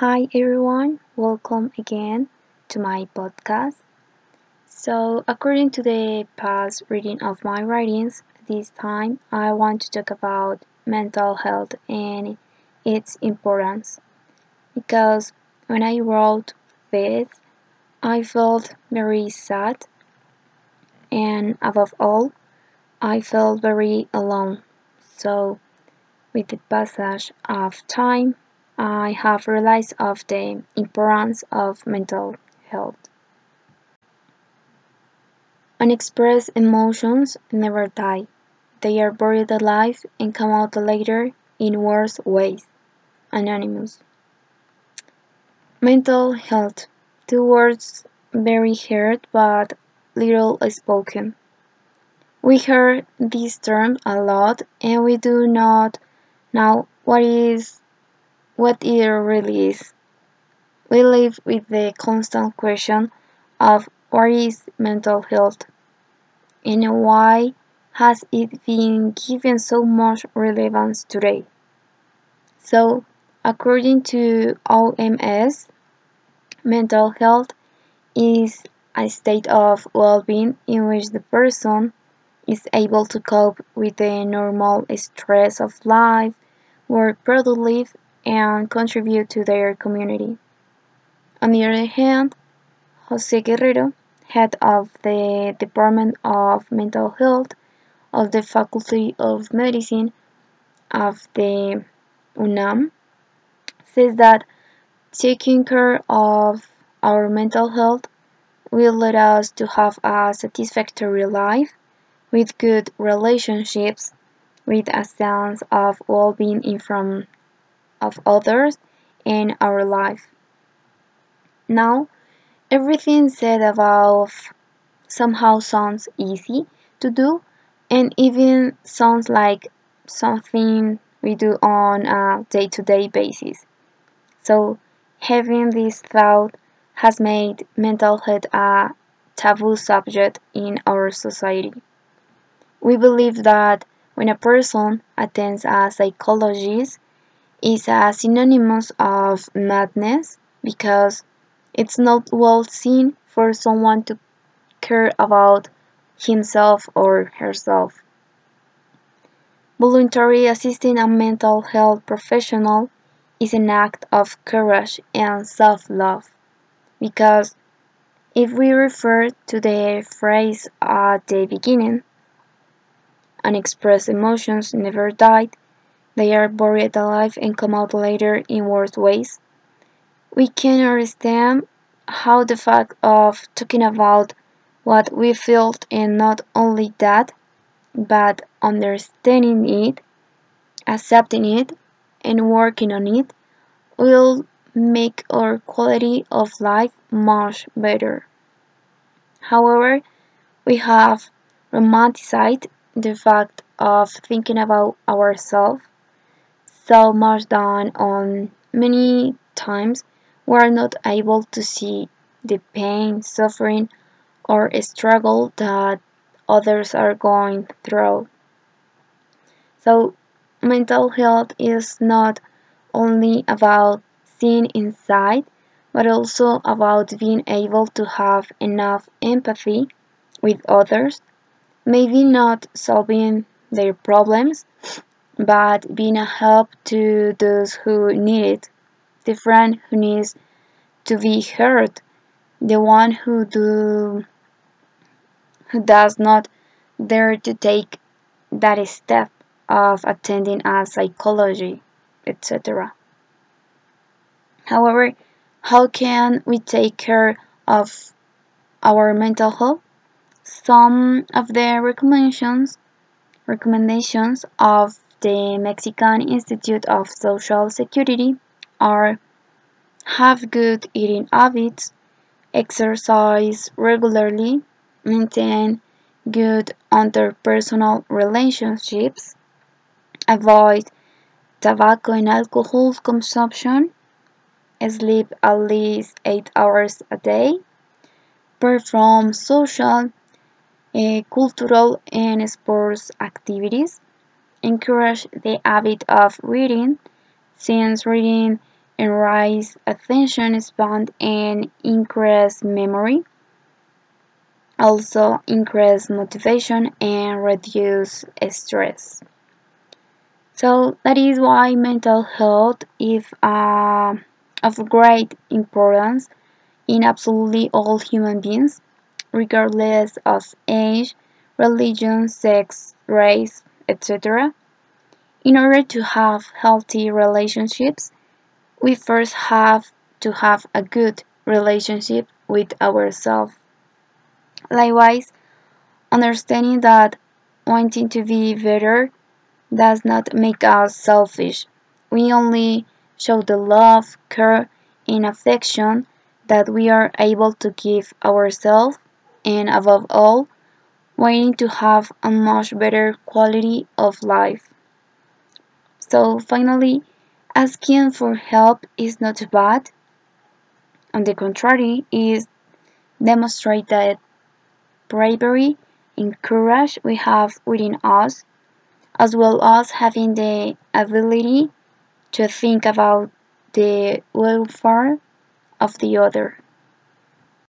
Hi everyone, welcome again to my podcast. So, according to the past reading of my writings, this time I want to talk about mental health and its importance. Because when I wrote this, I felt very sad, and above all, I felt very alone. So, with the passage of time, I have realized of the importance of mental health. Unexpressed emotions never die. They are buried alive and come out later in worse ways. Anonymous. Mental health. Two words very heard but little spoken. We hear this term a lot and we do not know what is what it really is. We live with the constant question of what is mental health and why has it been given so much relevance today. So, according to OMS, mental health is a state of well-being in which the person is able to cope with the normal stress of life, work productively, and contribute to their community. On the other hand, Jose Guerrero, head of the Department of Mental Health of the Faculty of Medicine of the UNAM, says that taking care of our mental health will lead us to have a satisfactory life with good relationships, with a sense of well-being in front of others in our life. Now, everything said above somehow sounds easy to do and even sounds like something we do on a day to day basis. So, having this thought has made mental health a taboo subject in our society. We believe that when a person attends a psychologist, is a synonymous of madness because it's not well seen for someone to care about himself or herself. Voluntary assisting a mental health professional is an act of courage and self love because if we refer to the phrase at the beginning, unexpressed emotions never died, they are buried alive and come out later in worse ways. We can understand how the fact of talking about what we felt and not only that, but understanding it, accepting it, and working on it will make our quality of life much better. However, we have romanticized the fact of thinking about ourselves so much that on many times we are not able to see the pain, suffering, or struggle that others are going through. So, mental health is not only about seeing inside, but also about being able to have enough empathy with others, maybe not solving their problems, but being a help to those who need it, the friend who needs to be heard, the one who do who does not dare to take that step of attending a psychology, etc. However, how can we take care of our mental health? Some of the recommendations recommendations of the Mexican Institute of Social Security are have good eating habits, exercise regularly, maintain good interpersonal relationships, avoid tobacco and alcohol consumption, sleep at least 8 hours a day, perform social, uh, cultural, and sports activities, encourage the habit of reading, since reading enhance attention span and increase memory. Also increase motivation and reduce stress. So that is why mental health is uh, of great importance in absolutely all human beings, regardless of age, religion, sex, race, etc. In order to have healthy relationships, we first have to have a good relationship with ourselves. Likewise, understanding that wanting to be better does not make us selfish. We only show the love, care, and affection that we are able to give ourselves, and above all, wanting to have a much better quality of life. So, finally, asking for help is not bad. On the contrary, it demonstrates that bravery and courage we have within us as well as having the ability to think about the welfare of the other.